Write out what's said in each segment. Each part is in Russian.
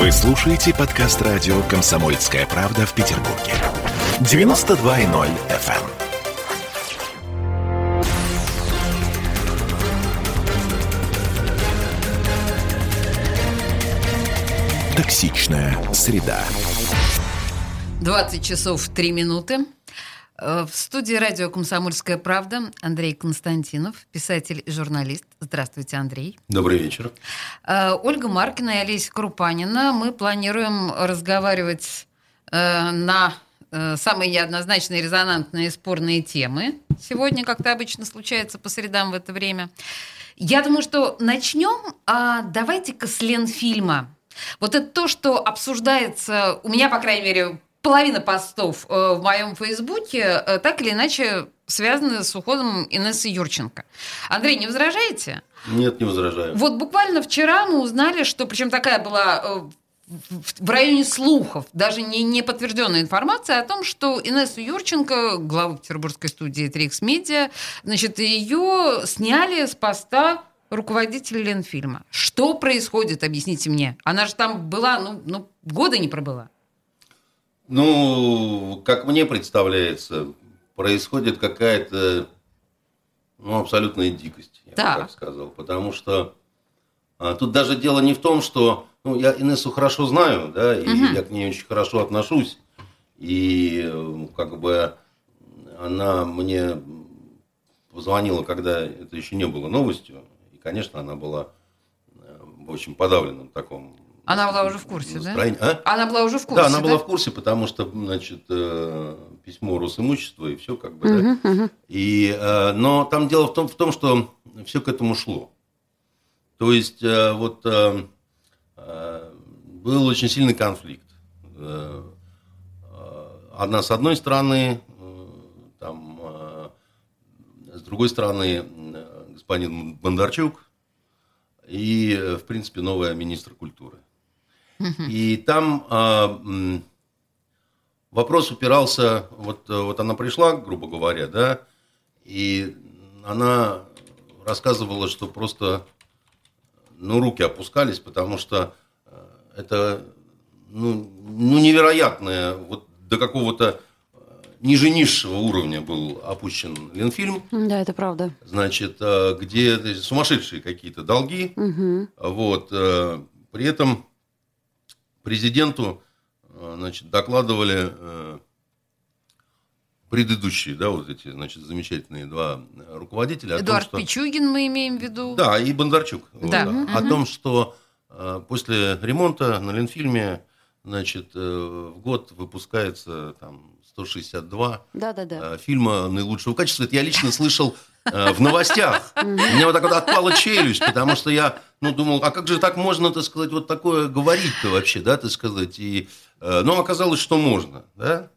Вы слушаете подкаст радио «Комсомольская правда» в Петербурге. 92.0 FM. Токсичная среда. 20 часов 3 минуты. Э, В студии радио «Комсомольская правда» Андрей Константинов, писатель и журналист. Здравствуйте, Андрей. Добрый вечер. Э, Ольга Маркина и Олеся Крупанина. Мы планируем разговаривать э, на самые неоднозначные, резонантные спорные темы. Сегодня, как то обычно случается по средам в это время. Я думаю, что начнем. А давайте-ка с Ленфильма. Вот это то, что обсуждается, у меня, по крайней мере, половина постов э, в моем фейсбуке э, так или иначе связаны с уходом Инессы Юрченко. Андрей, не возражаете? Нет, не возражаю. Вот буквально вчера мы узнали, что, причем такая была э, в- в районе слухов, даже не, не подтвержденная информация о том, что Инессу Юрченко, главу петербургской студии Трикс Медиа, значит, ее сняли с поста руководителя Ленфильма. Что происходит, объясните мне? Она же там была, ну, ну года не пробыла. Ну, как мне представляется, происходит какая-то ну, абсолютная дикость, я бы Так. сказал. Потому что а, тут даже дело не в том, что ну, я Инессу хорошо знаю, да, и Мгм. я к ней очень хорошо отношусь. И как бы она мне позвонила, когда это еще не было новостью. И, конечно, она была э, в очень подавленном таком Она была уже в курсе, да? настроении. А? Она была уже в курсе, Да, она была в курсе, потому что, значит, э, письмо Росимущества и все как бы, да. Мгм, мгм. И, э, но там дело в том, в том, что все к этому шло. То есть, э, вот э, э, был очень сильный конфликт. Э, э, Одна с одной стороны, э, там, э, с другой стороны, э, господин Бондарчук и, э, в принципе, новая министр культуры. И там м, вопрос упирался, вот, э, вот она пришла, грубо говоря, да, и она рассказывала, что просто, ну, руки опускались, потому что э, это, ну, ну, невероятное, вот до какого-то э, ниже низшего уровня был опущен Ленфильм, Да, это правда. значит, э, где сумасшедшие какие-то долги, Мгм. вот. э, При этом президенту э, значит, докладывали э, предыдущие, да, вот эти, значит, замечательные два руководителя. о том, Эдуард что- Пичугин мы имеем в виду. Да, и Бондарчук. Вот, Да. да. Мгм. О том, что э, после ремонта на Ленфильме, значит, э, в год выпускается там 162 Да-да-да. э, фильма наилучшего качества. Это я лично слышал в новостях. У меня вот так вот отпала челюсть, потому что я ну, думал, а как же так можно, так сказать, вот такое говорить-то вообще, да, так сказать. И, э, но оказалось, что можно, да.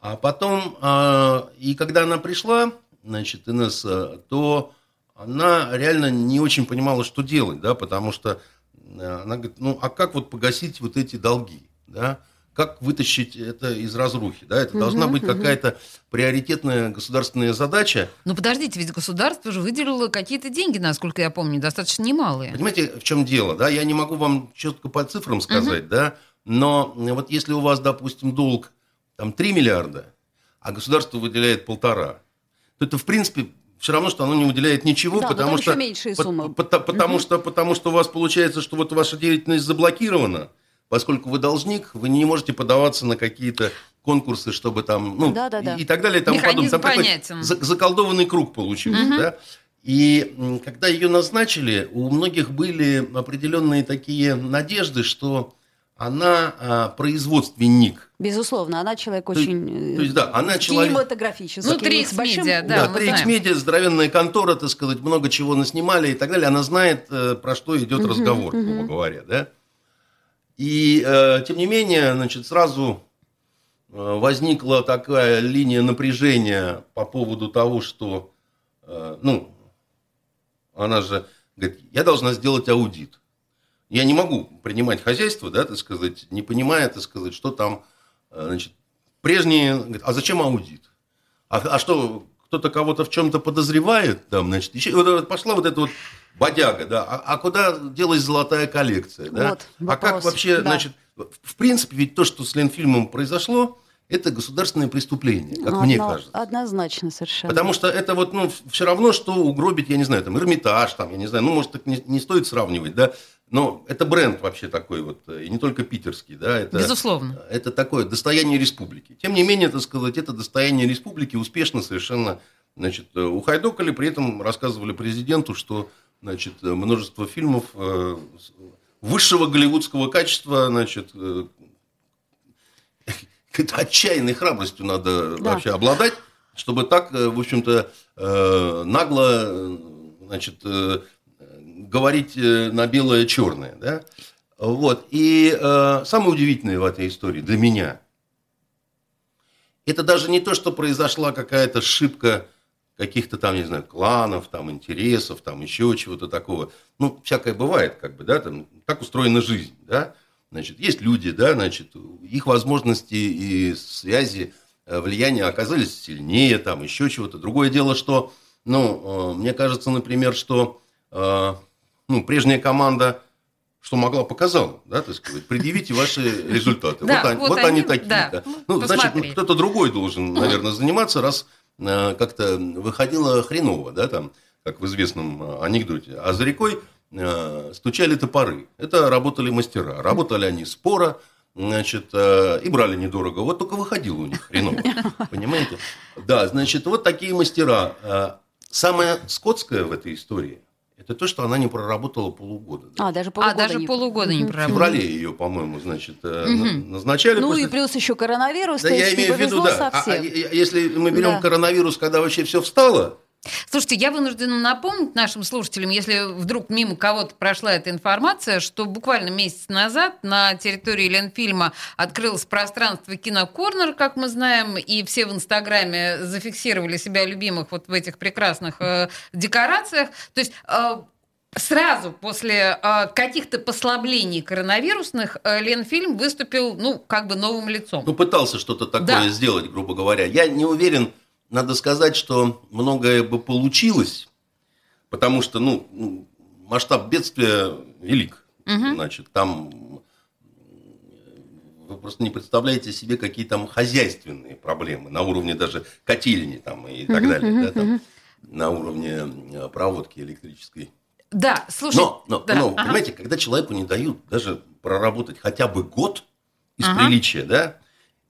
А потом, э, и когда она пришла, значит, Инесса, то она реально не очень понимала, что делать, да, потому что э, она говорит, ну, а как вот погасить вот эти долги, да? Как вытащить это из разрухи, да? Это должна быть какая-то приоритетная государственная задача. Ну подождите, ведь государство же выделило какие-то деньги, насколько я помню, достаточно немалые. Понимаете, в чем дело, да? Я не могу вам четко по цифрам сказать, да? Но вот если у вас, допустим, долг там 3 миллиарда, а государство выделяет полтора, то это, в принципе, все равно, что оно не выделяет ничего, Да, но потому что... меньшие суммы. пот- потому, что, потому что у вас получается, что вот ваша деятельность заблокирована, поскольку вы должник, вы не можете подаваться на какие-то конкурсы, чтобы там, ну, Да-да-да. и, и так далее, и тому Механизм подобное. Там такой понятен. за- заколдованный круг получился, да? И когда ее назначили, у многих были определенные такие надежды, что она а, производственник. Безусловно, она человек То очень э, то есть, да, она человек... кинематографический. Ну, Трикс Медиа, да. Да, знаем. Media, здоровенная контора, так сказать, много чего наснимали и так далее. Она знает, э, про что идет разговор, грубо говоря, да. И, э, тем не менее, значит, сразу э, возникла такая линия напряжения по поводу того, что, э, ну, она же говорит, я должна сделать аудит. Я не могу принимать хозяйство, да, так сказать, не понимая, так сказать, что там, э, значит, прежние, говорит, а зачем аудит? А, а что, кто-то кого-то в чем-то подозревает, там, значит, еще, вот, пошла вот эта вот бодяга, да. А, а куда делась золотая коллекция, да? Вот, а как вообще, да. значит, в принципе, ведь то, что с Ленфильмом произошло, это государственное преступление, как Ну, мне одно- кажется. Однозначно совершенно. Потому что это вот, ну, все равно, что угробить, я не знаю, там, Эрмитаж, там, я не знаю, ну, может, так не, не стоит сравнивать, да, но это бренд вообще такой вот, и не только питерский, да, это... Безусловно. Это такое достояние республики. Тем не менее, так сказать, это достояние республики успешно совершенно, значит, ухайдокали, при этом рассказывали президенту, что, значит, множество фильмов э, высшего голливудского качества, значит, э, какой-то отчаянной храбростью надо Да. вообще обладать, чтобы так, э, в общем-то, э, нагло, э, значит, э, говорить э, на белое черное, да? Вот. И э, самое удивительное в этой истории для меня, это даже не то, что произошла какая-то ошибка каких-то там, не знаю, кланов, там, интересов, там, еще чего-то такого. Ну, всякое бывает, как бы, да, там, так устроена жизнь, да. Значит, есть люди, да, значит, их возможности и связи, э, влияния оказались сильнее, там, еще чего-то. Другое дело, что, ну, э, мне кажется, например, что, э, ну, прежняя команда что могла, показала, да, так сказать, предъявите ваши результаты. Да, вот, они, вот вот они они, такие. да. да. Ну, значит, кто-то другой должен, наверное, заниматься, раз как-то выходило хреново, да, там, как в известном э, анекдоте. А за рекой э, стучали топоры. Это работали мастера. Работали они споро, значит, э, и брали недорого. Вот только выходило у них хреново. Понимаете? Да, значит, вот такие мастера. Э, Самое скотское в этой истории – это то, что она не проработала полугода. да. А, даже полгода А, даже не- полугода не Мгм. В проработала. феврале ее, по-моему, значит, на- назначали. Ну после- и плюс еще коронавирус, Да, то я есть не имею в виду, повезло да. А- совсем. а если мы берем Да. коронавирус, когда вообще все встало, Слушайте, я вынуждена напомнить нашим слушателям, если вдруг мимо кого-то прошла эта информация, что буквально месяц назад на территории Ленфильма открылось пространство Кинокорнер, как мы знаем, и все в Инстаграме зафиксировали себя любимых вот в этих прекрасных э, декорациях. То есть э, сразу после э, каких-то послаблений коронавирусных э, Ленфильм выступил, ну, как бы новым лицом. ну, пытался что-то такое Да. сделать, грубо говоря. Я не уверен, надо сказать, что многое бы получилось, потому что, ну, ну, масштаб бедствия велик. Мгм. Значит, там вы просто не представляете себе, какие там хозяйственные проблемы на уровне даже котельни там и так далее, да, там, на уровне э, проводки электрической. Да, слушай. Но, но, да, но, ага. понимаете, когда человеку не дают даже проработать хотя бы год из Ага. приличия, да,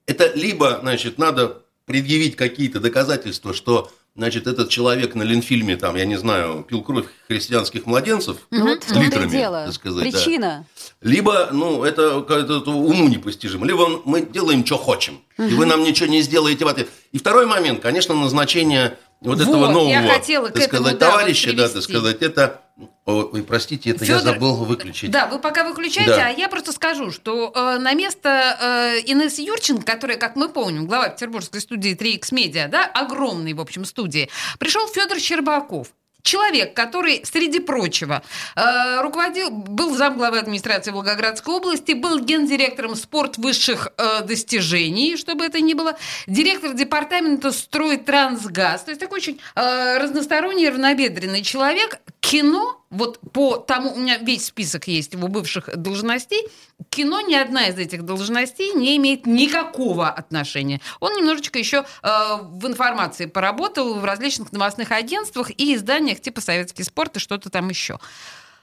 это либо, значит, надо предъявить какие-то доказательства, что, значит, этот человек на Ленфильме, там, я не знаю, пил кровь христианских младенцев, Ну вот литрами, дело. так сказать, да. Причина. либо, ну, это, это, это уму непостижимо, либо мы делаем, что хотим, и вы нам ничего не сделаете в ответ. И второй момент, конечно, назначение вот, Вот, этого я нового, хотела к так этому, сказать, да, товарища, да, так сказать, это... Ой, простите, это я Фёдор- забыл выключить. Да, вы пока выключаете, Да. а я просто скажу, что э, на место э, Инессы Юрченко, которая, как мы помним, глава петербургской студии 3X Media, да, огромной, в общем, студии, пришел Федор Щербаков. Человек, который, среди прочего, э, руководил, был замглавы администрации Волгоградской области, был гендиректором спорт высших э, достижений, чтобы это ни было, директор департамента «Стройтрансгаз». То есть такой очень э, разносторонний, равнобедренный человек. Кино, вот по тому, у меня весь список есть его бывших должностей, кино ни одна из этих должностей не имеет никакого отношения. Он немножечко еще э, в информации поработал в различных новостных агентствах и изданиях типа «Советский спорт» и что-то там еще.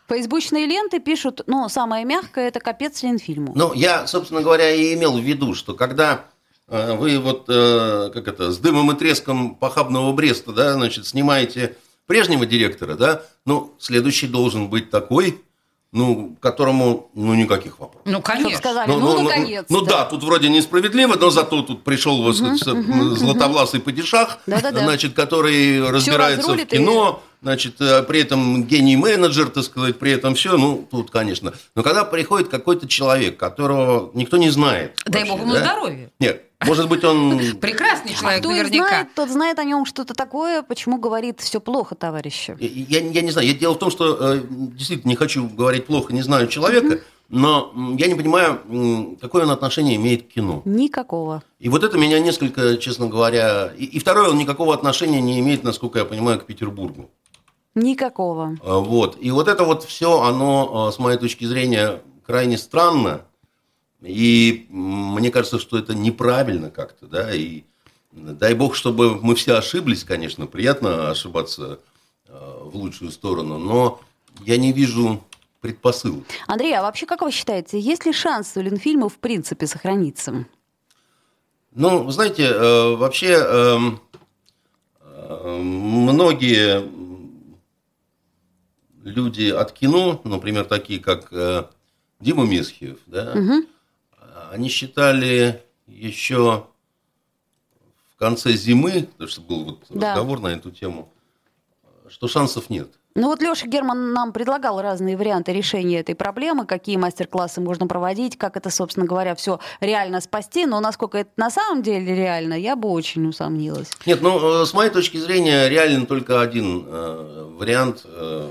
Фейсбучные ленты пишут, ну, самое мягкое, это капец Ленфильму. Ну, я, собственно говоря, и имел в виду, что когда э, вы вот, э, как это, с дымом и треском похабного Бреста, да, значит, снимаете прежнего директора, да, ну, следующий должен быть такой, ну, которому, ну, никаких вопросов. Ну, конечно. сказали, ну, наконец-то. ну да, тут вроде несправедливо, но зато тут пришел вот с- златовласый падишах, Да-да-да. значит, который разбирается в разрулит и- кино, значит, э, при этом гений-менеджер, так сказать, при этом все, ну, тут, конечно. Но когда приходит какой-то человек, которого никто не знает. Дай вообще, бог ему да? здоровья. Нет, может быть, он... Прекрасный человек, Кто наверняка. знает, тот знает о нем что-то такое, почему говорит все плохо, товарищи. Я, я не знаю, я- дело в том, что э, действительно не хочу говорить плохо, не знаю человека, но я не понимаю, какое он отношение имеет к кино. Никакого. И вот это меня несколько, честно говоря... И, и второе, он никакого отношения не имеет, насколько я понимаю, к Петербургу. Никакого. А, Вот. И вот это вот все, оно, а, с моей точки зрения, крайне странно. И мне кажется, что это неправильно как-то, да, и дай бог, чтобы мы все ошиблись, конечно, приятно ошибаться а, в лучшую сторону, но я не вижу предпосылок. Андрей, а вообще, как вы считаете, есть ли шанс у Ленфильма в принципе сохраниться? Ну, вы знаете, э, вообще эм, э, многие люди от кино, например, такие как э, Дима Месхиев, да, Мгм. они считали еще в конце зимы, потому что был вот Да. разговор на эту тему, что шансов нет. Ну вот Леша Герман нам предлагал разные варианты решения этой проблемы, какие мастер-классы можно проводить, как это, собственно говоря, все реально спасти. Но насколько это на самом деле реально, я бы очень усомнилась. Нет, ну, э, с моей точки зрения, реален только один э, вариант. э,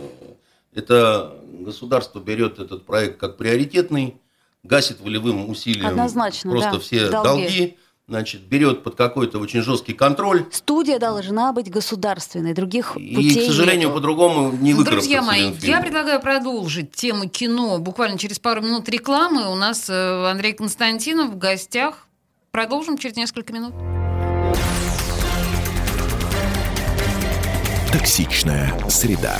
это государство берет этот проект как приоритетный, гасит волевым усилием Однозначно, просто да, все долги. долги. значит, берет под какой-то очень жесткий контроль. Студия должна быть государственной, других И, путей к сожалению, по-другому не выкарабкаться Друзья мои, я предлагаю продолжить тему кино буквально через пару минут рекламы. У нас э, Андрей Константинов в гостях. Продолжим через несколько минут. Токсичная среда.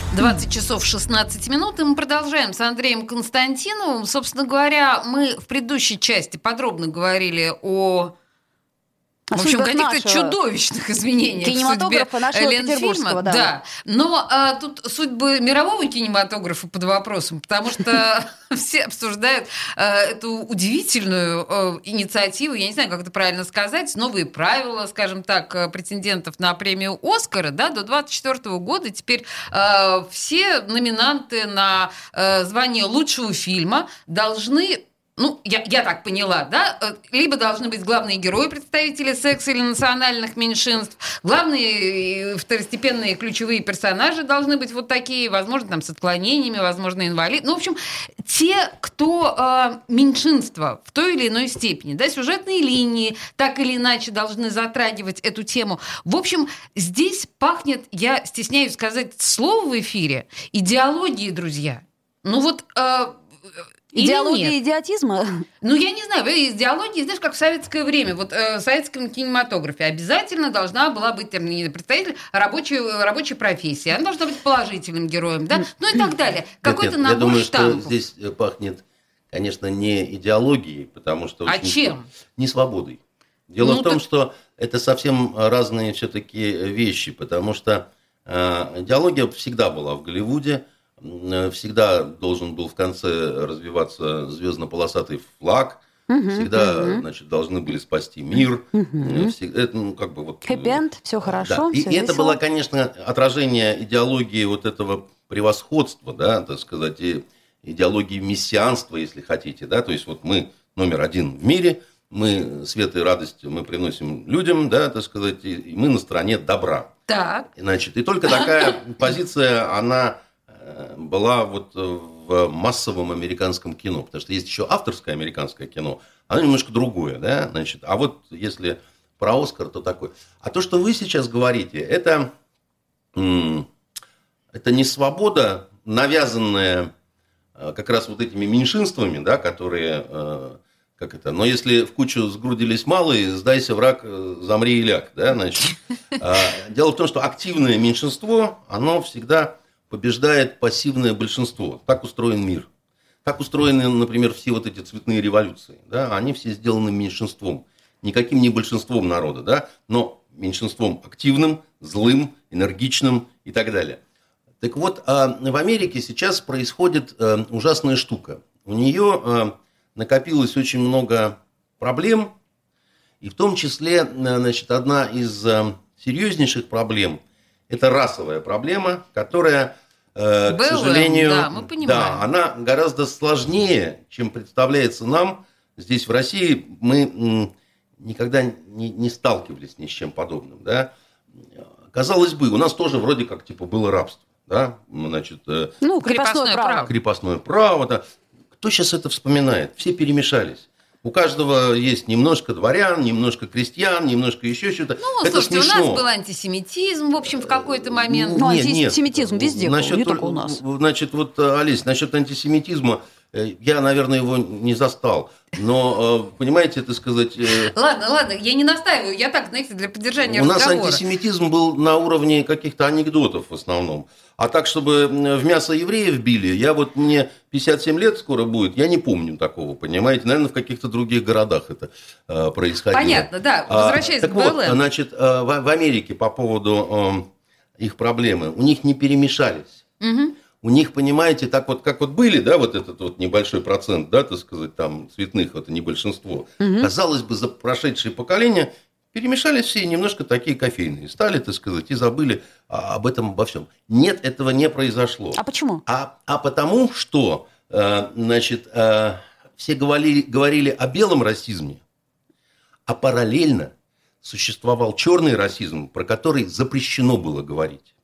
20 часов 16 минут, и мы продолжаем с Андреем Константиновым. Собственно говоря, мы в предыдущей части подробно говорили о в общем, каких-то чудовищных изменениях в кинематографа судьбе нашего Ленфильма. петербургского, да. Но а, тут судьбы мирового кинематографа под вопросом, потому что все обсуждают а, эту удивительную а, инициативу, я не знаю, как это правильно сказать, новые правила, скажем так, а, претендентов на премию Оскара, да, до 2024 года теперь а, все номинанты на а, звание лучшего фильма должны ну, я, я так поняла, да, э, либо должны быть главные герои, представители секса или национальных меньшинств, главные второстепенные ключевые персонажи должны быть вот такие, возможно, там с отклонениями, возможно, инвалид. Ну, в общем, те, кто э, меньшинство в той или иной степени, да, сюжетные линии так или иначе должны затрагивать эту тему. В общем, здесь пахнет, я стесняюсь сказать слово в эфире, идеологии, друзья. Ну вот... Э, или Идеология нет? идиотизма? Ну, я не знаю, вы идеология, знаешь, как в советское время, вот э, в советском кинематографе обязательно должна была быть там, не представитель рабочей, рабочей профессии, она должна быть положительным героем, да, ну и так далее. Какой-то набор Я думаю, штампов. что здесь э, пахнет, конечно, не идеологией, потому что... А чем? Не свободой. Дело Ну, в том, так- что это совсем разные все-таки вещи, потому что э, идеология всегда была в Голливуде, всегда должен был в конце развиваться звездно-полосатый флаг, всегда, значит, должны были спасти мир. э, всегда- это, ну, как бы вот... э, Хэппи-энд, все хорошо, да. И всё это весело. было, конечно, отражение идеологии вот этого превосходства, да, так сказать, и идеологии мессианства, если хотите, да, то есть вот мы номер один в мире, мы свет и радость мы приносим людям, да, так сказать, и мы на стороне добра. Так, Значит, и только такая позиция, она э, была вот в массовом американском кино, потому что есть еще авторское американское кино, оно немножко другое, да, значит, а вот если про Оскар, то такое. А то, что вы сейчас говорите, это, это не свобода, навязанная э, как раз вот этими меньшинствами, да, которые, э, как это, но если в кучу сгрудились малые, сдайся, враг, э, замри и ляг, да, значит. А, Дело в том, что активное меньшинство, оно всегда побеждает пассивное большинство. Так устроен мир. Так устроены, например, все вот эти цветные революции. Да? Они все сделаны меньшинством. Никаким не большинством народа, да? но меньшинством активным, злым, энергичным и так далее. Так вот, а, в Америке сейчас происходит э, ужасная штука. У нее э, накопилось очень много проблем, и в том числе, э, значит, одна из серьезнейших проблем – Это расовая проблема, которая, э, к БЛМ, сожалению, да, мы понимаем. да, она гораздо сложнее, чем представляется нам. Здесь, в России, мы никогда не, не сталкивались ни с чем подобным. Да? Казалось бы, у нас тоже вроде как типа было рабство. Да? Значит, э, Ну, Крепостное крепостное право. право. крепостное право. Да. Кто сейчас это вспоминает? Все перемешались. У каждого есть немножко дворян, немножко крестьян, немножко еще что-то. Ну, это слушайте, смешно. у нас был антисемитизм, в общем, в какой-то момент. Ну, Нет, нет. антисемитизм везде был, Насчет не только- у нас. Значит, вот, э, Олесь, насчет антисемитизма, э, я, наверное, его не застал. Но, э, понимаете, это сказать... э, Ладно, ладно, я не настаиваю, я так, знаете, для поддержания У нас разговора. антисемитизм был на уровне каких-то анекдотов в основном. А так, чтобы в мясо евреев били, я вот мне 57 лет скоро будет, я не помню такого, понимаете? Наверное, в каких-то других городах это э, происходило. Понятно, да. А, Возвращаясь так к вот, БЛМ. значит, э, в, Америке по поводу э, их проблемы, у них не перемешались. Мгм. У них, понимаете, так вот, как вот были, да, вот этот вот небольшой процент, да, так сказать, там, цветных, это не большинство. Казалось бы, за прошедшие поколения перемешались все немножко такие кофейные. Стали, так сказать, и забыли а, об этом, обо всем. Нет, этого не произошло. А почему? А, а потому что, э, значит, э, все говорили, говорили о белом расизме, а параллельно существовал черный расизм, про который запрещено было говорить.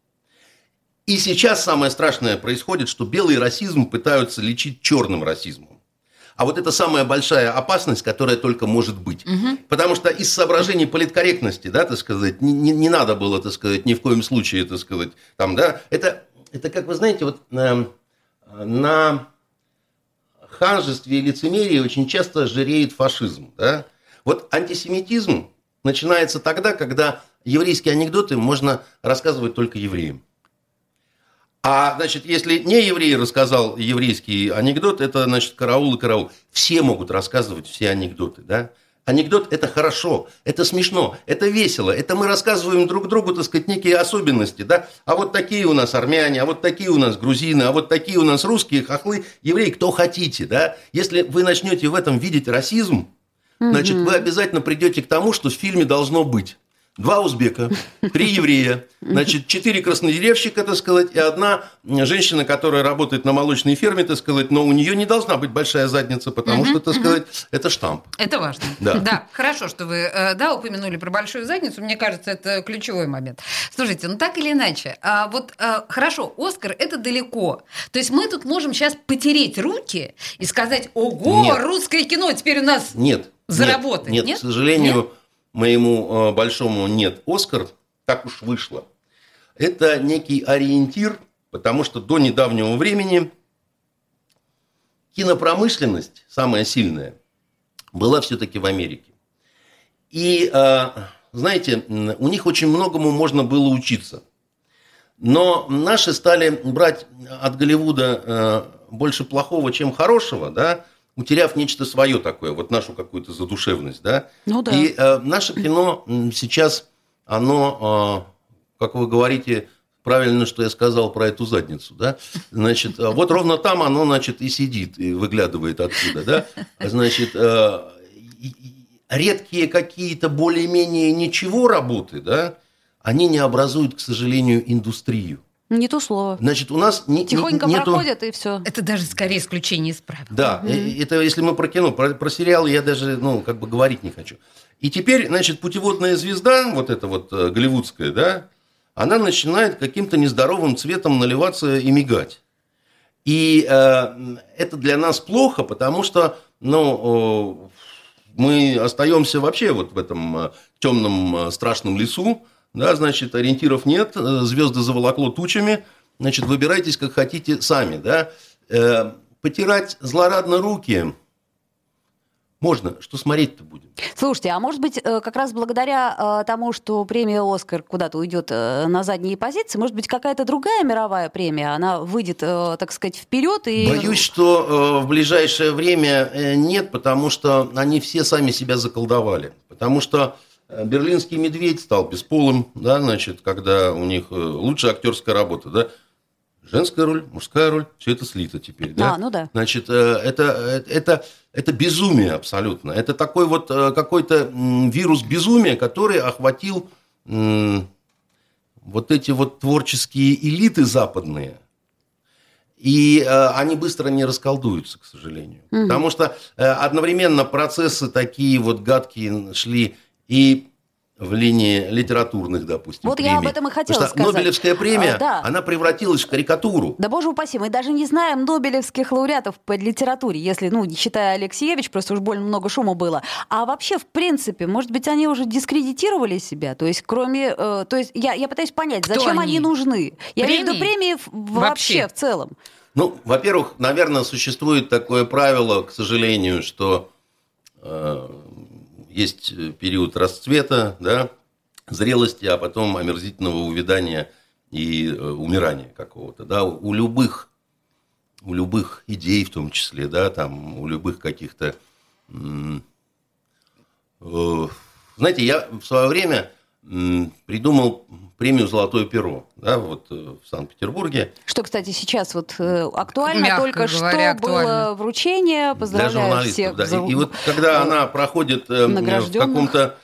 И сейчас самое страшное происходит, что белый расизм пытаются лечить черным расизмом. А вот это самая большая опасность, которая только может быть. Потому что из соображений политкорректности, да, так сказать, не, не- не надо было, так сказать, ни в коем случае, так сказать, там, да, это, это как вы знаете, вот эм, на ханжестве и лицемерии очень часто жиреет фашизм, да. Вот антисемитизм начинается тогда, когда еврейские анекдоты можно рассказывать только евреям. А, значит, если не еврей рассказал еврейский анекдот, это, значит, караул и караул. Все могут рассказывать все анекдоты, да? Анекдот – это хорошо, это смешно, это весело, это мы рассказываем друг другу, так сказать, некие особенности, да? А вот такие у нас армяне, а вот такие у нас грузины, а вот такие у нас русские, хохлы, евреи, кто хотите, да? Если вы начнете в этом видеть расизм, значит, вы обязательно придете к тому, что в фильме должно быть два узбека, три еврея, значит, четыре краснодеревщика, так сказать, и одна женщина, которая работает на молочной ферме, так сказать, но у нее не должна быть большая задница, потому что, так сказать, это штамп. Это важно. Да. хорошо, что вы э, да, упомянули про большую задницу. Мне кажется, это ключевой момент. Слушайте, ну так или иначе, а, вот э, хорошо, Оскар это далеко. То есть мы тут можем сейчас потереть руки и сказать: ого, Нет. русское кино теперь у нас. Нет. Заработать, Нет, нет? к сожалению, моему э, большому нет. Оскар, так уж вышло. Это некий ориентир, потому что до недавнего времени кинопромышленность, самая сильная, была все-таки в Америке. И, э, знаете, у них очень многому можно было учиться. Но наши стали брать от Голливуда э, больше плохого, чем хорошего, да, утеряв нечто свое такое, вот нашу какую-то задушевность, да. Ну да. И э, наше кино сейчас, оно, э, как вы говорите, правильно, что я сказал про эту задницу, да, значит, э, вот ровно там оно, значит, и сидит, и выглядывает оттуда, да, значит, э, редкие какие-то более-менее ничего работы, да, они не образуют, к сожалению, индустрию. Не то слово. Значит, у нас не, не- Тихонько нету... проходят, и все. Это даже скорее исключение из правил. Да, э, это если мы про кино, про, про сериалы я даже, ну, как бы говорить не хочу. И теперь, значит, путеводная звезда, вот эта вот э, голливудская, да, она начинает каким-то нездоровым цветом наливаться и мигать. И э, это для нас плохо, потому что, ну, э, мы остаемся вообще вот в этом э, темном э, страшном лесу, да, значит, ориентиров нет, э, звезды заволокло тучами, значит, выбирайтесь как хотите сами, да. Э, Потирать злорадно руки можно, что смотреть-то будем? Слушайте, а может быть, э, как раз благодаря э, тому, что премия «Оскар» куда-то уйдет на задние позиции, может быть, какая-то другая мировая премия, она выйдет, так сказать, вперед и... Боюсь, что в ближайшее время нет, потому что они все сами себя заколдовали. Потому что берлинский медведь стал бесполым, да, значит, когда у них э, лучшая актерская работа, да, женская роль, мужская роль, все это слито теперь, да. А, ну да. Значит, э, это, э, это, это безумие абсолютно. Это такой вот э, какой-то вирус безумия, который охватил вот эти вот творческие элиты западные, и э, они быстро не расколдуются, к сожалению. Угу. Потому что э, одновременно процессы такие вот гадкие шли и в линии литературных, допустим, Вот премий. я об этом и хотела Потому сказать. Нобелевская премия, а, да. она превратилась в карикатуру. Да боже упаси, мы даже не знаем нобелевских лауреатов по литературе, если, ну, не считая Алексеевич, просто уж больно много шума было. А вообще, в принципе, может быть, они уже дискредитировали себя? То есть, кроме... Э, то есть, я, я пытаюсь понять, Кто зачем они, они? нужны? Я имею в виду Премии? премии в- вообще, Вообще. в целом. Ну, во-первых, наверное, существует такое правило, к сожалению, что э, есть период расцвета, да, зрелости, а потом омерзительного увядания и э, умирания какого-то, да, у любых, у любых идей в том числе, да, там, у любых каких-то, э, знаете, я в свое время придумал премию «Золотое перо», да, вот э, в Санкт-Петербурге, Что, кстати, сейчас вот э, актуально, Мягко только говоря, что было актуально. вручение. для Поздравляю журналистов. всех. да. за- И, и вот когда она проходит э, в каком-то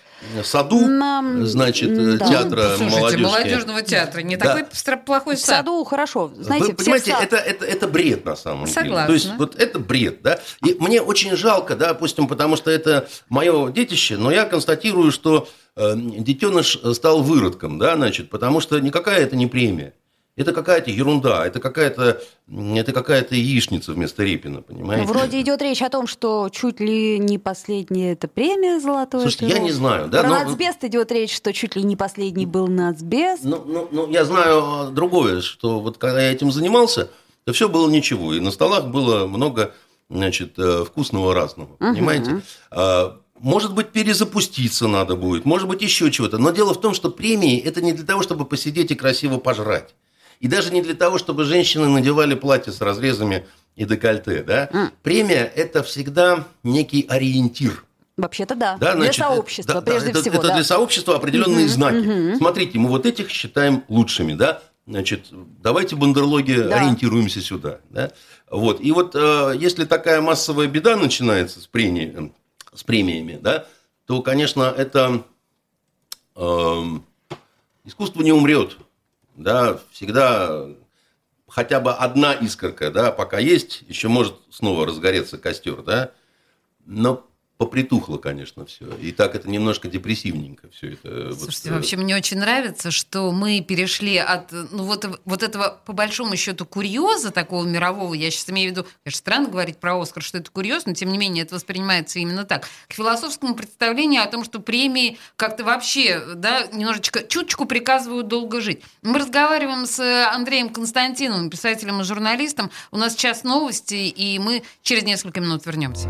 саду, На- значит, э, да. театра Слушайте, молодежки. молодежного театра не Да. такой плохой В сад. саду хорошо. Знаете, Вы в понимаете, сад. это, это, это бред на самом деле. Согласна. То есть, вот это бред, да. И мне очень жалко, да, допустим, потому что это мое детище, но я констатирую, что э, детеныш стал выродком, да, значит, потому что никакая это не премия. Это какая-то ерунда, это какая-то, это какая-то яичница вместо Репина, понимаете? Вроде идет речь о том, что чуть ли не последняя это премия золотое. Слушайте, я не знаю, да, Про но- нацбест идет речь, что чуть ли не последний был нацбест. Ну, ну, ну, я знаю другое, что вот когда я этим занимался, то все было ничего. И на столах было много значит, э, вкусного разного. Понимаете? А, Может быть, перезапуститься надо будет, может быть, еще чего-то. Но дело в том, что премии – это не для того, чтобы посидеть и красиво пожрать. И даже не для того, чтобы женщины надевали платья с разрезами и декольте. Да? Премия – это всегда некий ориентир. Вообще-то да. Да, для значит, сообщества, да, прежде это, всего. это да. для сообщества определенные знаки. Смотрите, мы вот этих считаем лучшими, да? Значит, давайте бандерлоги Да. ориентируемся сюда, да? Вот. И вот э, если такая массовая беда начинается с, премии- с премиями, да, то, конечно, это эм, искусство не умрет, да, всегда хотя бы одна искорка, да, пока есть, еще может снова разгореться костер, да, но попритухло, конечно, все. И так это немножко депрессивненько все это. вот, Слушайте, э, вообще мне очень нравится, что мы перешли от ну, вот, вот этого, по большому счету, курьеза такого мирового, я сейчас имею в виду, конечно, странно говорить про Оскар, что это курьез, но тем не менее это воспринимается именно так, к философскому представлению о том, что премии как-то вообще, да, немножечко, чуточку приказывают долго жить. Мы разговариваем с Андреем Константиновым, писателем и журналистом. У нас час новости, и мы через несколько минут вернемся.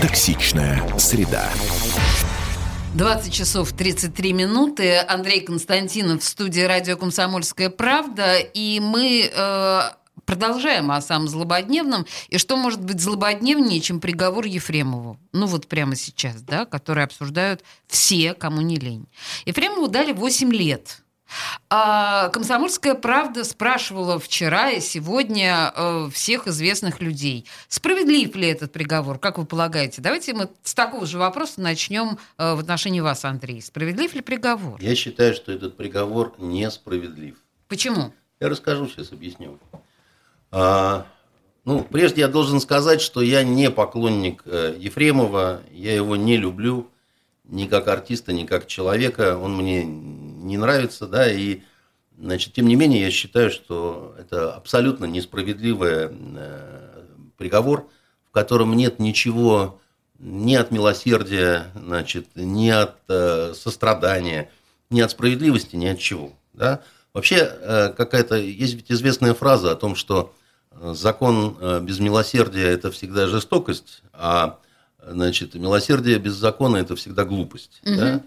Токсичная среда. 20 часов 33 минуты. Андрей Константинов в студии радио «Комсомольская правда». И мы э, продолжаем о самом злободневном. И что может быть злободневнее, чем приговор Ефремову? Ну вот прямо сейчас, да, который обсуждают все, кому не лень. Ефремову дали 8 лет. А Комсомольская правда спрашивала вчера и сегодня э, всех известных людей, справедлив ли этот приговор, как вы полагаете? Давайте мы с такого же вопроса начнем э, в отношении вас, Андрей. Справедлив ли приговор? Я считаю, что этот приговор несправедлив. Почему? Я расскажу, сейчас объясню. А, ну, прежде я должен сказать, что я не поклонник э, Ефремова, я его не люблю ни как артиста, ни как человека, он мне не нравится, да, и, значит, тем не менее, я считаю, что это абсолютно несправедливый э, приговор, в котором нет ничего ни от милосердия, значит, ни от э, сострадания, ни от справедливости, ни от чего, да. Вообще, э, какая-то, есть ведь известная фраза о том, что закон без милосердия – это всегда жестокость, а значит, милосердие без закона – это всегда глупость. Да?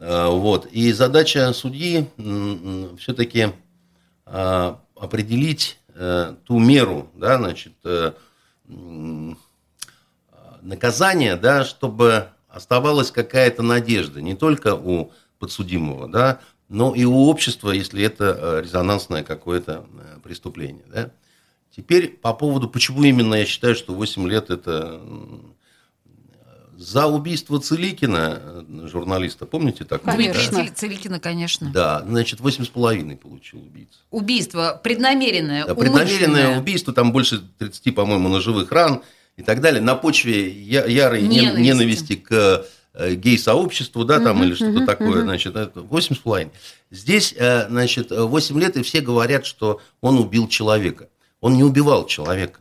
А, Вот. И задача судьи все-таки определить э, ту меру, да, значит, э, наказания, да, чтобы оставалась какая-то надежда не только у подсудимого, да, но и у общества, если это э, резонансное какое-то э, преступление. Да. Теперь по поводу, почему именно я считаю, что 8 лет это за убийство Целикина, э, журналиста, помните такого? Дмитрия Конечно. Цили- Целикина, конечно. Да, значит, 8,5 получил убийца. Убийство преднамеренное, Да, преднамеренное убийство, там больше 30, по-моему, ножевых ран и так далее, на почве я- ярой нен- Ненависти. ненависти к э, гей-сообществу, да, там, или что-то такое, значит, это 8,5. Здесь, э, значит, 8 лет, и все говорят, что он убил человека. Он не убивал человека.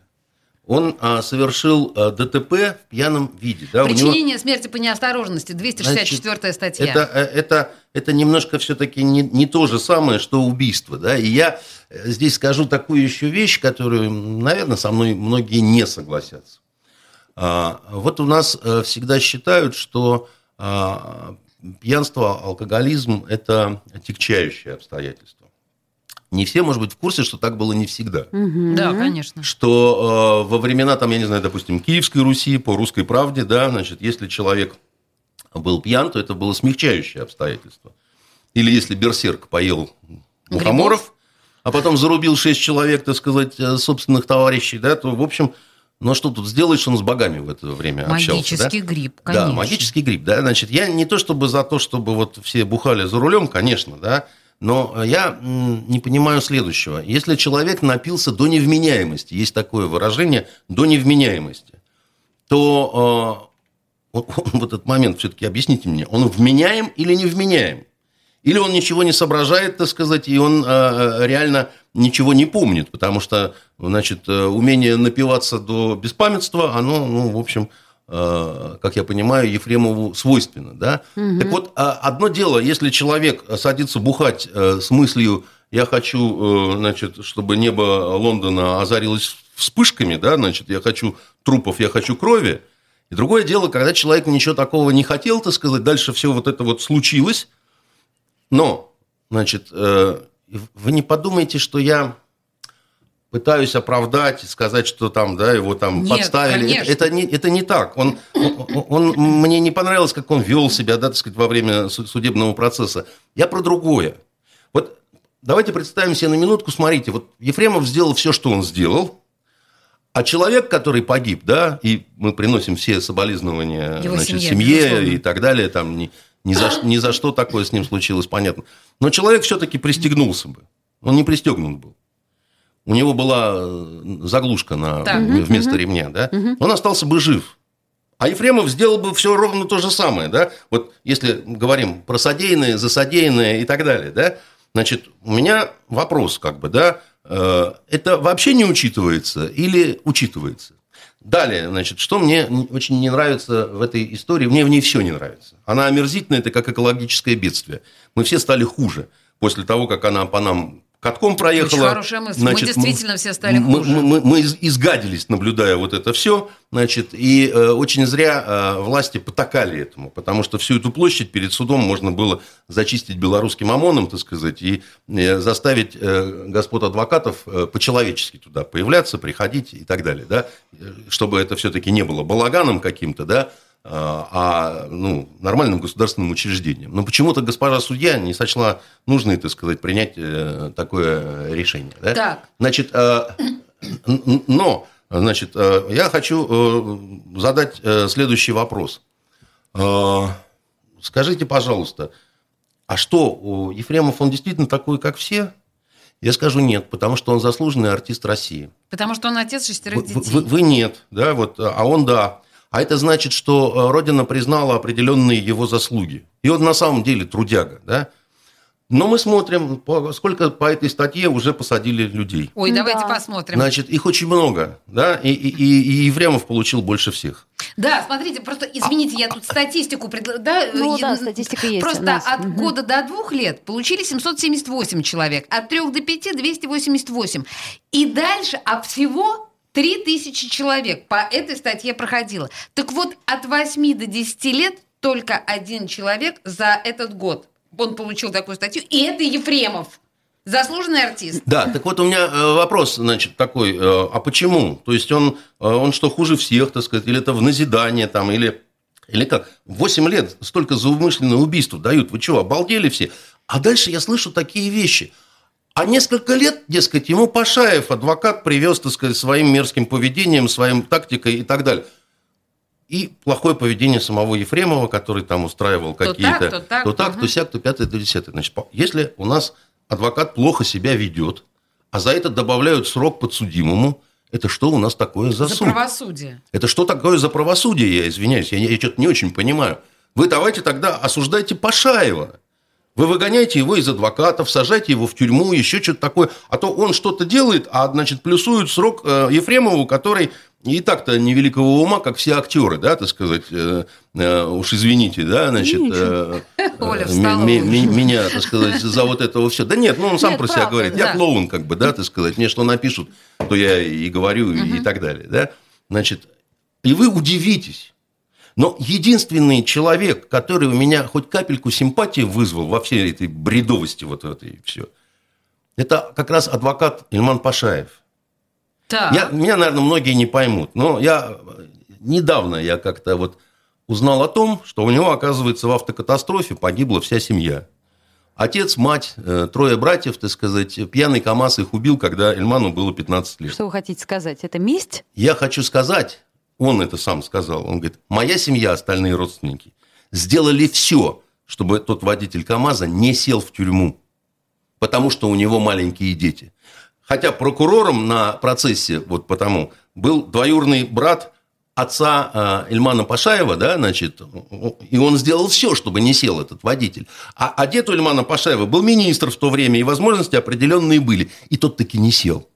Он а, совершил а, ДТП в пьяном виде. Да, у него- Причинение смерти по неосторожности, 264 статья. это, э, это, это немножко все-таки не, не то же самое, что убийство. Да? И я э, здесь скажу такую еще вещь, которую, наверное, со мной многие не согласятся. А, Вот у нас э, всегда считают, что а, пьянство, алкоголизм – это отягчающее обстоятельство. Не все, может быть, в курсе, что так было не всегда Да, конечно. что э, во времена, там, я не знаю, допустим, Киевской Руси, по русской правде, да, значит, если человек был пьян, то это было смягчающее обстоятельство. Или если берсерк поел мухоморов, а потом зарубил шесть человек, так сказать, э, собственных товарищей, да, то, в общем, ну что тут сделаешь, он с богами в это время общался. Магический да? гриб, конечно. Да, магический гриб, да, значит, я не то чтобы за то, чтобы вот все бухали за рулем, конечно, да, но я не понимаю следующего. Если человек напился до невменяемости, есть такое выражение, до невменяемости, то он в этот момент все-таки объясните мне, он вменяем или не вменяем? Или он ничего не соображает, так сказать, и он э, реально ничего не помнит, потому что, значит, э, умение напиваться до беспамятства, оно, ну, в общем, как я понимаю, Ефремову свойственно, да? Так вот, а, одно дело, если человек садится бухать э, с мыслью, я хочу, э, значит, чтобы небо Лондона озарилось вспышками, да, значит, я хочу трупов, я хочу крови, и другое дело, когда человек ничего такого не хотел, так сказать, дальше все вот это вот случилось, но, значит, э, вы не подумайте, что я пытаюсь оправдать, сказать, что там, да, его там Нет, подставили. конечно. Это, это не, это не так. Он, он, он- мне не понравилось, как он вел себя, да, так сказать, во время су- судебного процесса. Я про другое. Вот давайте представим себе на минутку, смотрите, вот Ефремов сделал все, что он сделал, а человек, который погиб, да, и мы приносим все соболезнования Его значит, семье, семье и так далее, там ни, ни, за, ни за что такое с ним случилось, понятно. Но человек все-таки пристегнулся бы. Он не пристегнут был. У него была э, заглушка на, Так. вместо ремня, да? Он остался бы жив. А Ефремов сделал бы все ровно то же самое, да? Вот если говорим про содеянное, за содеянное и так далее, да? Значит, у меня вопрос, как бы, да? Э, Это вообще не учитывается или учитывается? Далее, значит, что мне очень не нравится в этой истории, мне в ней все не нравится. Она омерзительная, это как экологическое бедствие. Мы все стали хуже после того, как она по нам катком проехала. Очень хорошая мысль. Мы действительно все стали мы- хуже. Мы, мы- мы из- изгадились, наблюдая вот это все, значит, и э, очень зря э, власти потакали этому, потому что всю эту площадь перед судом можно было зачистить белорусским ОМОНом, так сказать, и э, заставить э, господ адвокатов э, по-человечески туда появляться, приходить и так далее, да, Э, чтобы это все-таки не было балаганом каким-то, да, а а, ну, нормальным государственным учреждением. Но почему-то госпожа судья не сочла нужной, так сказать, принять э, такое решение. Да? Так. Значит, э, но, значит, э, я хочу э, задать э, следующий вопрос. Э, Скажите, пожалуйста, а что, у Ефремов, он действительно такой, как все? Я скажу нет, потому что он заслуженный артист России. Потому что он отец шестерых Вы, детей. вы- вы нет, да, вот, а он да. А это значит, что э, Родина признала определенные его заслуги. И он на самом деле трудяга, да. Но мы смотрим, сколько по этой статье уже посадили людей. Ой, давайте Да. посмотрим. Значит, их очень много, да, и, и, и- и Ефремов получил больше всех. Да, смотрите, просто извините, я тут статистику предлагаю. Да, Ну я- да, статистика есть у Просто нас. от года до двух лет получили 778 человек, от трех до пяти 288. И дальше, а всего Три тысячи человек по этой статье проходило. Так вот, от 8 до 10 лет только один человек за этот год. Он получил такую статью, и это Ефремов. Заслуженный артист. Да, так вот у меня э, вопрос, значит, такой, э, а почему? То есть он, э, он что, хуже всех, так сказать, или это в назидание там, или, или как? Восемь лет столько за умышленное убийство дают, вы что, обалдели все? А дальше я слышу такие вещи. А несколько лет, дескать, ему Пашаев, адвокат, привез, так сказать, своим мерзким поведением, своим тактикой и так далее. И плохое поведение самого Ефремова, который там устраивал То какие-то... так, то так, то так, мгм. то сяк, то пятое, то десятое. Значит, если у нас адвокат плохо себя ведет, а за это добавляют срок подсудимому, это что у нас такое за, За суд? правосудие. Это что такое за правосудие, я извиняюсь, я, я что-то не очень понимаю. Вы давайте тогда осуждайте Пашаева. Вы выгоняете его из адвокатов, сажайте его в тюрьму, еще что-то такое. А то он что-то делает, а, значит, плюсуют срок э, Ефремову, который и так-то невеликого ума, как все актеры, да, так сказать, э, э, уж извините, да, значит, э, Оля э, меня, так сказать, за вот этого все. Да нет, ну он сам Нет, про себя правда, говорит. Я да. клоун, как бы, да, так сказать. Мне что напишут, то я и говорю, и- и так далее, да. Значит, и вы удивитесь. Но единственный человек, который у меня хоть капельку симпатии вызвал во всей этой бредовости вот этой все, это как раз адвокат Ильман Пашаев. Так. Я, меня, наверное, многие не поймут, но я недавно я как-то вот узнал о том, что у него, оказывается, в автокатастрофе погибла вся семья. Отец, мать, э, трое братьев, так сказать, пьяный КамАЗ их убил, когда Эльману было 15 лет. Что вы хотите сказать? Это месть? Я хочу сказать, он это сам сказал, он говорит, моя семья, остальные родственники, сделали все, чтобы тот водитель КамАЗа не сел в тюрьму, потому что у него маленькие дети. Хотя прокурором на процессе, вот потому, был двоюрный брат отца э, Ильмана Пашаева, да, значит, и он сделал все, чтобы не сел этот водитель. А, а дед у Ильмана Пашаева был министр в то время, и возможности определенные были, и тот таки не сел.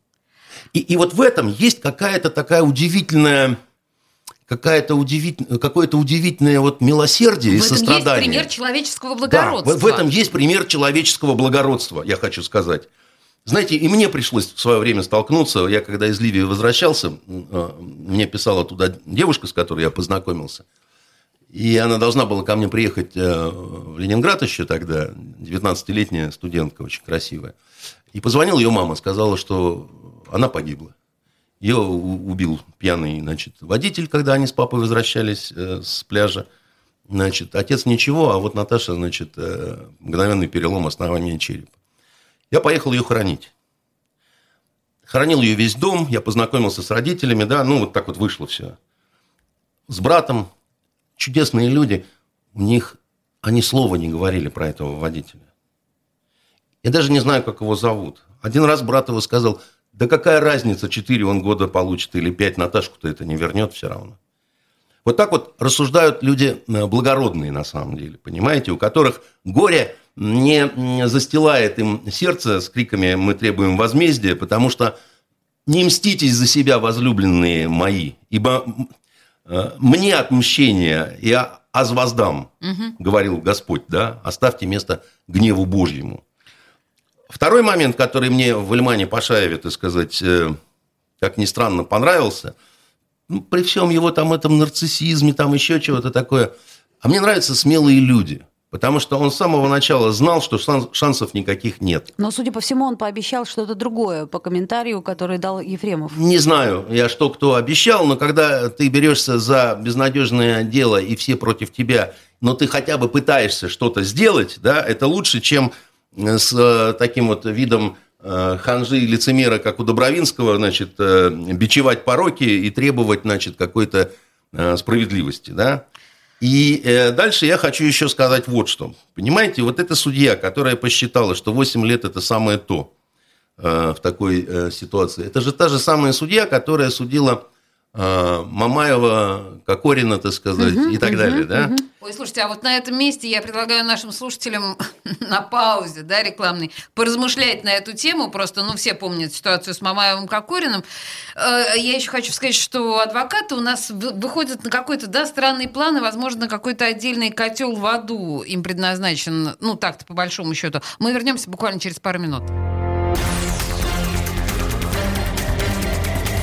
И, и вот в этом есть какая-то такая удивительная, какая-то удивительная, какое-то удивительное вот милосердие и в этом есть сострадание. пример человеческого Да, благородства. в, в этом есть пример человеческого благородства, я хочу сказать. Знаете, и мне пришлось в свое время столкнуться. Я когда из Ливии возвращался, э, мне писала туда девушка, с которой я познакомился. И она должна была ко мне приехать э, в Ленинград еще тогда, 19-летняя студентка, очень красивая. И позвонила ее мама, сказала, что она погибла. Ее убил пьяный значит, водитель, когда они с папой возвращались э, с пляжа. Значит, отец ничего, а вот Наташа, значит, э, мгновенный перелом основания черепа. Я поехал ее хоронить. Хоронил ее весь дом, я познакомился с родителями, да, ну, вот так вот вышло все. С братом, чудесные люди, у них, они слова не говорили про этого водителя. Я даже не знаю, как его зовут. Один раз брат его сказал, да какая разница, 4 он года получит или 5, Наташку-то это не вернет все равно. Вот так вот рассуждают люди э, благородные на самом деле, понимаете, у которых горе не застилает им сердце с криками «мы требуем возмездия», потому что не мститесь за себя, возлюбленные мои, ибо э, мне отмщение я аз воздам, говорил Господь, да, оставьте место гневу Божьему. Второй момент, который мне в Ильмане Пашаеве, так сказать, э, как ни странно, понравился, ну, при всем его там этом нарциссизме, там еще чего-то такое, а мне нравятся смелые люди, потому что он с самого начала знал, что шан- шансов никаких нет. Но, судя по всему, он пообещал что-то другое по комментарию, который дал Ефремов. Не знаю, я что кто обещал, но когда ты берешься за безнадежное дело и все против тебя, но ты хотя бы пытаешься что-то сделать, да, это лучше, чем с э, таким вот видом э, ханжи и лицемера, как у Добровинского, значит, э, бичевать пороки и требовать, значит, какой-то справедливости, да. И дальше я хочу еще сказать вот что. Понимаете, вот эта судья, которая посчитала, что 8 лет – это самое то, в такой ситуации. Это же та же самая судья, которая судила Мамаева, Кокорина, так сказать, и так далее, да? Ой, слушайте, а вот на этом месте я предлагаю нашим слушателям на паузе, да, рекламной, поразмышлять на эту тему. Просто, ну, все помнят ситуацию с Мамаевым Кокориным. Э, Я еще хочу сказать, что адвокаты у нас вы- выходят на какой-то, да, странный план, и, возможно, какой-то отдельный котел в аду им предназначен, ну, так-то, по большому счету. Мы вернемся буквально через пару минут.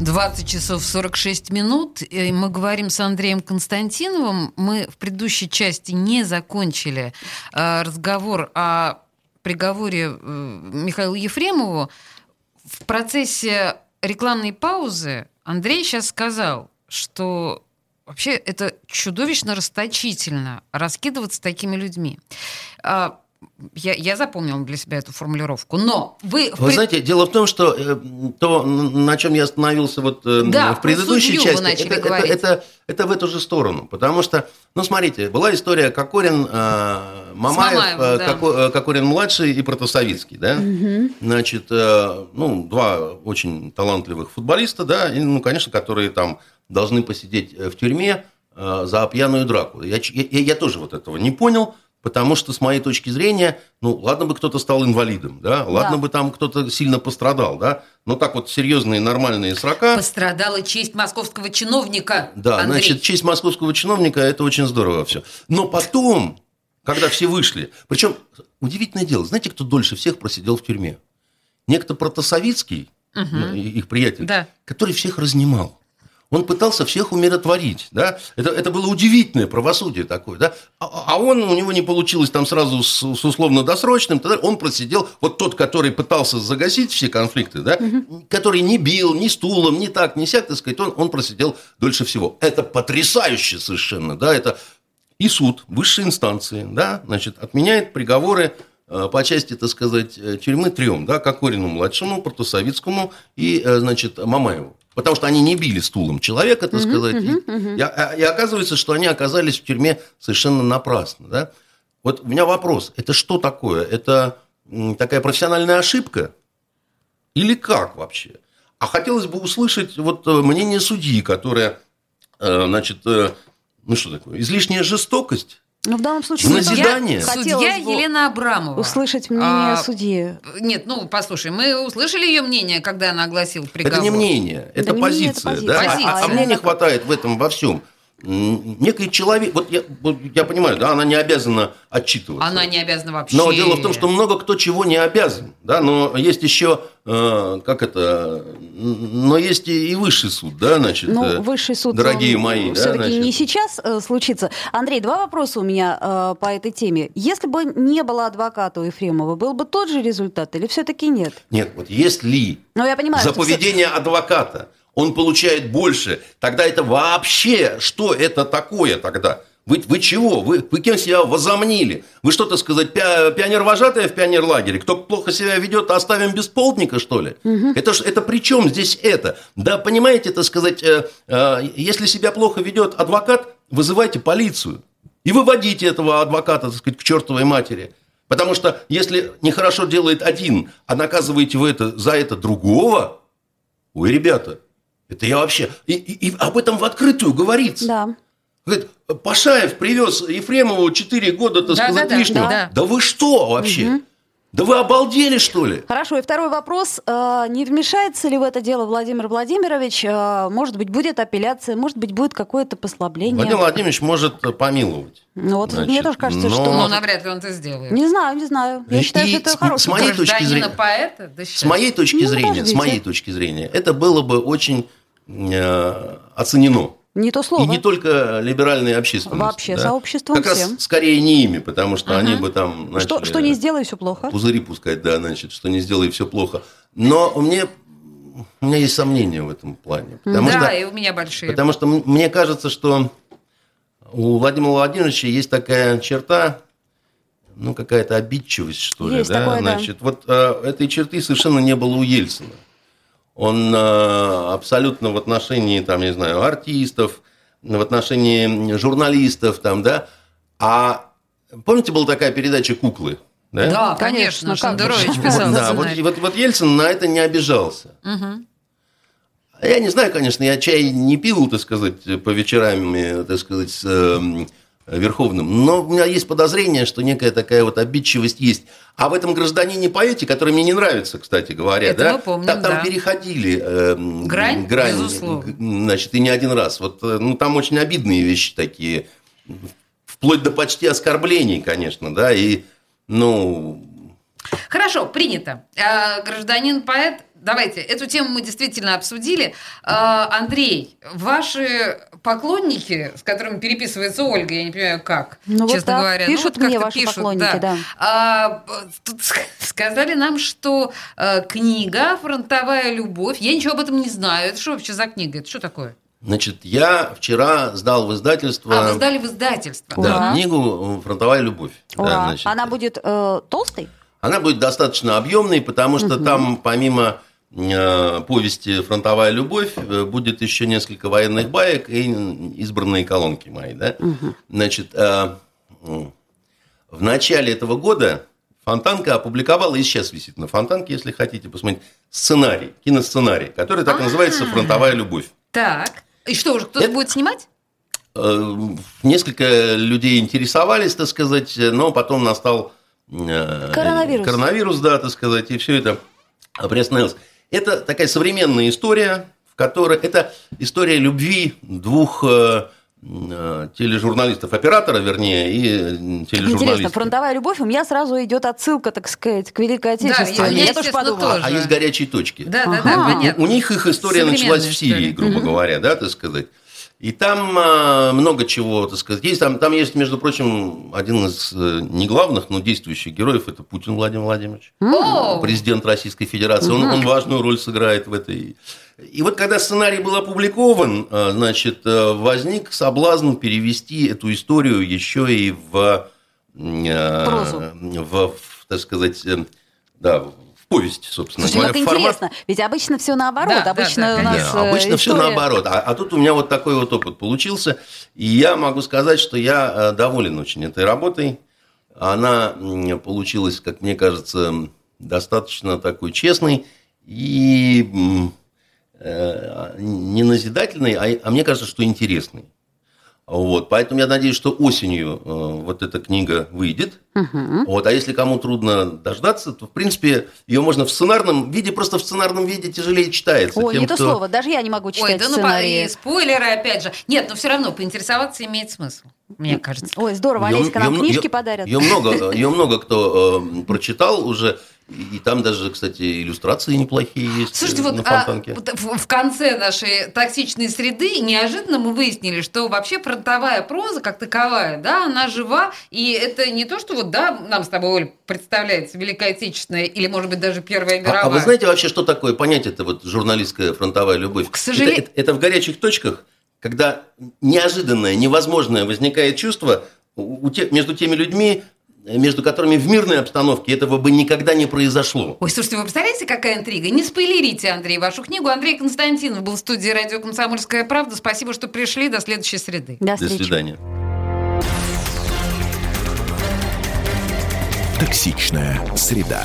20 часов 46 минут. И мы говорим с Андреем Константиновым. Мы в предыдущей части не закончили э, разговор о приговоре э, Михаилу Ефремову. В процессе рекламной паузы Андрей сейчас сказал, что вообще это чудовищно расточительно раскидываться такими людьми. А, я, я запомнил для себя эту формулировку. Но вы... Вы знаете, дело в том, что э, то, на чем я остановился вот э, Да, в предыдущей части, это, это, говорить. это, это в эту же сторону. Потому что, ну, смотрите, была история Кокорин, э, Мамаев, Мамаевым, э, да. Коко- Кокорин-младший и Протасовицкий, да? Значит, э, ну, два очень талантливых футболиста, да, и, ну, конечно, которые там должны посидеть в тюрьме э, за пьяную драку. Я, я, я тоже вот этого не понял, потому что, с моей точки зрения, ну, ладно бы кто-то стал инвалидом, да, ладно Да. бы там кто-то сильно пострадал, да, но так вот серьезные нормальные срока... Пострадала честь московского чиновника. Да, Андрей. значит, честь московского чиновника это очень здорово все. Но потом, когда все вышли, причем удивительное дело, знаете, кто дольше всех просидел в тюрьме? Некто Протасовицкий, и- их приятель, Да. который всех разнимал. Он пытался всех умиротворить, да? Это, это было удивительное правосудие такое, да? А, а он, у него не получилось там сразу с, с условно-досрочным, тогда он просидел, вот тот, который пытался загасить все конфликты, да? Который не бил ни стулом, ни так, ни сяк, так сказать, он, он просидел дольше всего. Это потрясающе совершенно, да? Это и суд высшей инстанции, да, значит, отменяет приговоры э, по части, так сказать, э, тюрьмы трем, да, Кокорину младшему, Протусовицкому и, э, значит, Мамаеву. Потому что они не били стулом человека, так сказать. и, и- а- и оказывается, что они оказались в тюрьме совершенно напрасно, да. Вот у меня вопрос, это что такое? Это такая профессиональная ошибка? Или как вообще? А хотелось бы услышать вот э, мнение судьи, которая, э, значит, э, ну что такое, излишняя жестокость? Ну, в данном случае... Назидание? Судья Елена Абрамова. Услышать мнение А, судьи. Нет, ну, послушай, мы услышали ее мнение, когда она огласила приговор. Это не мнение, это Да не мнение, это позиция. позиция. да? А- Позиция. А, а мне не хватает в этом во всем. Некий человек, вот я, вот я понимаю, да, она не обязана отчитываться. Она не обязана вообще. Но дело в том, что много кто чего не обязан, да, но есть еще, э, как это, но есть и, и высший суд, да, значит, Ну, э, высший суд, дорогие мои, да, все-таки значит. не сейчас э, случится. Андрей, два вопроса у меня э, по этой теме. Если бы не было адвоката у Ефремова, был бы тот же результат или все-таки нет? Нет, вот если Ну, я понимаю, за поведение адвоката он получает больше, тогда это вообще, что это такое тогда? Вы, вы чего? Вы, вы кем себя возомнили? Вы что-то сказать, пи- пионер-вожатая в пионерлагере? Кто плохо себя ведет, оставим без полдника, что ли? Это, ж- это при чем здесь это? Да, понимаете, это сказать, э, э, если себя плохо ведет адвокат, вызывайте полицию. И выводите этого адвоката, так сказать, к чертовой матери. Потому что если нехорошо делает один, а наказываете вы это, за это другого, ой, ребята, это я вообще... И, и- и об этом в открытую говорится. Да. Говорит, Пашаев привез Ефремову 4 года, так Да, сказать, да, да, лишнего. да. Да вы что вообще? Да вы обалдели, что ли? Хорошо, и второй вопрос. Э, Не вмешается ли в это дело Владимир Владимирович? Э, Может быть, будет апелляция, может быть, будет какое-то послабление? Владимир Владимирович может помиловать. Ну, вот Значит, мне тоже кажется, но- что... Ну, навряд ли он это сделает. Не знаю, не знаю. Я И- считаю, и что это с- хороший с моей точки зрения- поэта? Да С моей точки Ну, зрения, с подождите. моей точки зрения, это было бы очень оценено. Не то слово. И не только либеральной общественностью. Вообще, да. сообществом Как всем. раз скорее не ими, потому что они бы там начали Что, что не сделай, все плохо. пузыри пускать, да, значит, что не сделай, все плохо. Но у меня, у меня есть сомнения в этом плане. Потому да, что, и у меня большие. потому что мне кажется, что у Владимира Владимировича есть такая черта, ну, какая-то обидчивость, что ли, Есть да, такое, да. значит, вот э, этой черты совершенно не было у Ельцина. Он э, абсолютно в отношении, там, не знаю, артистов, в отношении журналистов, там, да, а помните, была такая передача «Куклы»? Да, Да, Конечно, конечно. Шендерович Вот, писал да, вот, вот, вот Ельцин на это не обижался. А Я не знаю, конечно, я чай не пил, так сказать, по вечерам, э, так сказать, с эм, Верховным, но у меня есть подозрение, что некая такая вот обидчивость есть. А в этом гражданине-поэте, который мне не нравится, кстати говоря, Это да, мы помним, там, там да. переходили эм, Грань, безусловно. г- значит, и не один раз. Вот, э, ну, там очень обидные вещи такие, вплоть до почти оскорблений, конечно, да, и, ну, Хорошо, принято. Э, Гражданин поэт, давайте, эту тему мы действительно обсудили. Э, Андрей, ваши поклонники, с которыми переписывается Ольга, я не понимаю, как, Ну, вот честно так. говоря. Пишут ну, вот мне как-то ваши пишут, поклонники, да. А, тут ск- сказали нам, что э, книга «Фронтовая любовь», я ничего об этом не знаю. Это что вообще за книга? Это что такое? значит, я вчера сдал в издательство... А, вы сдали в издательство. Да, Ура. книгу «Фронтовая любовь». Да, Ура. значит. Она будет э, толстой? Она будет достаточно объемной, потому что там помимо повести «Фронтовая любовь» э, будет еще несколько военных баек и избранные колонки мои. Да? Значит, э, в начале этого года Фонтанка опубликовала, и сейчас висит на Фонтанке, если хотите посмотреть, сценарий, киносценарий, который так и называется «Фронтовая любовь». Так. И что, уже кто-то будет снимать? Э, Несколько людей интересовались, так сказать, но потом настал э, Коронавирус. коронавирус, да, так сказать, и все это приостановилось. Это такая современная история, в которой это история любви двух э, э, тележурналистов, оператора, вернее, и э, Интересно, тележурналистов. фронтовая любовь, у меня сразу идет отсылка, так сказать, к Великой Да, Отечественной. у меня, я тоже подумала. тоже. А есть горячие точки. Да, да, Ага. да, У- понятно. У них их история началась в Сирии, грубо говоря, да, так сказать. И там а, много чего, так сказать. Есть, там, там есть, между прочим, один из э, не главных, но действующих героев, это Путин Владимир Владимирович, президент Российской Федерации. Он, он важную роль сыграет в этой. И вот когда сценарий был опубликован, а, значит, э, возник соблазн перевести эту историю еще и в, э, Прозу. в, в, так сказать, э, да, повесть, собственно Слушайте, ну говоря, в формат интересно, ведь обычно все наоборот. Да, да, обычно да, у конечно. нас да, э, обычно все история- наоборот. А, а тут у меня вот такой вот опыт получился. И я могу сказать, что я э, доволен очень этой работой. Она получилась, как мне кажется, достаточно такой честной и э, не назидательной, а, а мне кажется, что интересной. Вот, поэтому я надеюсь, что осенью э, вот эта книга выйдет. Вот, а если кому трудно дождаться, то, в принципе, ее можно в сценарном виде, просто в сценарном виде тяжелее читается. Ой, Тем, не то кто- слово, даже я не могу Ой, читать да ну сценарии. и спойлеры опять же. Нет, но все равно поинтересоваться имеет смысл, мне кажется. Ой, здорово, Олеська нам её- книжки её- подарят. Ее много, ее много кто э, прочитал уже. И, и там даже, кстати, иллюстрации неплохие есть Слушайте, э, вот на а, фонтанке. вот в, в конце нашей токсичной среды неожиданно мы выяснили, что вообще фронтовая проза как таковая, да, она жива, и это не то, что вот, да, нам с тобой, Оль, представляется Великая Отечественная или, может быть, даже Первая А- мировая. А, вы знаете вообще, что такое понятие это вот журналистская фронтовая любовь? К сожалению- Это, это- это в горячих точках, когда неожиданное, невозможное возникает чувство у- у те- между теми людьми, между которыми в мирной обстановке этого бы никогда не произошло. Ой, слушайте, вы представляете, какая интрига? Не спойлерите, Андрей, вашу книгу. Андрей Константинов был в студии радио «Комсомольская правда». Спасибо, что пришли. До следующей среды. До До свидания. Токсичная среда.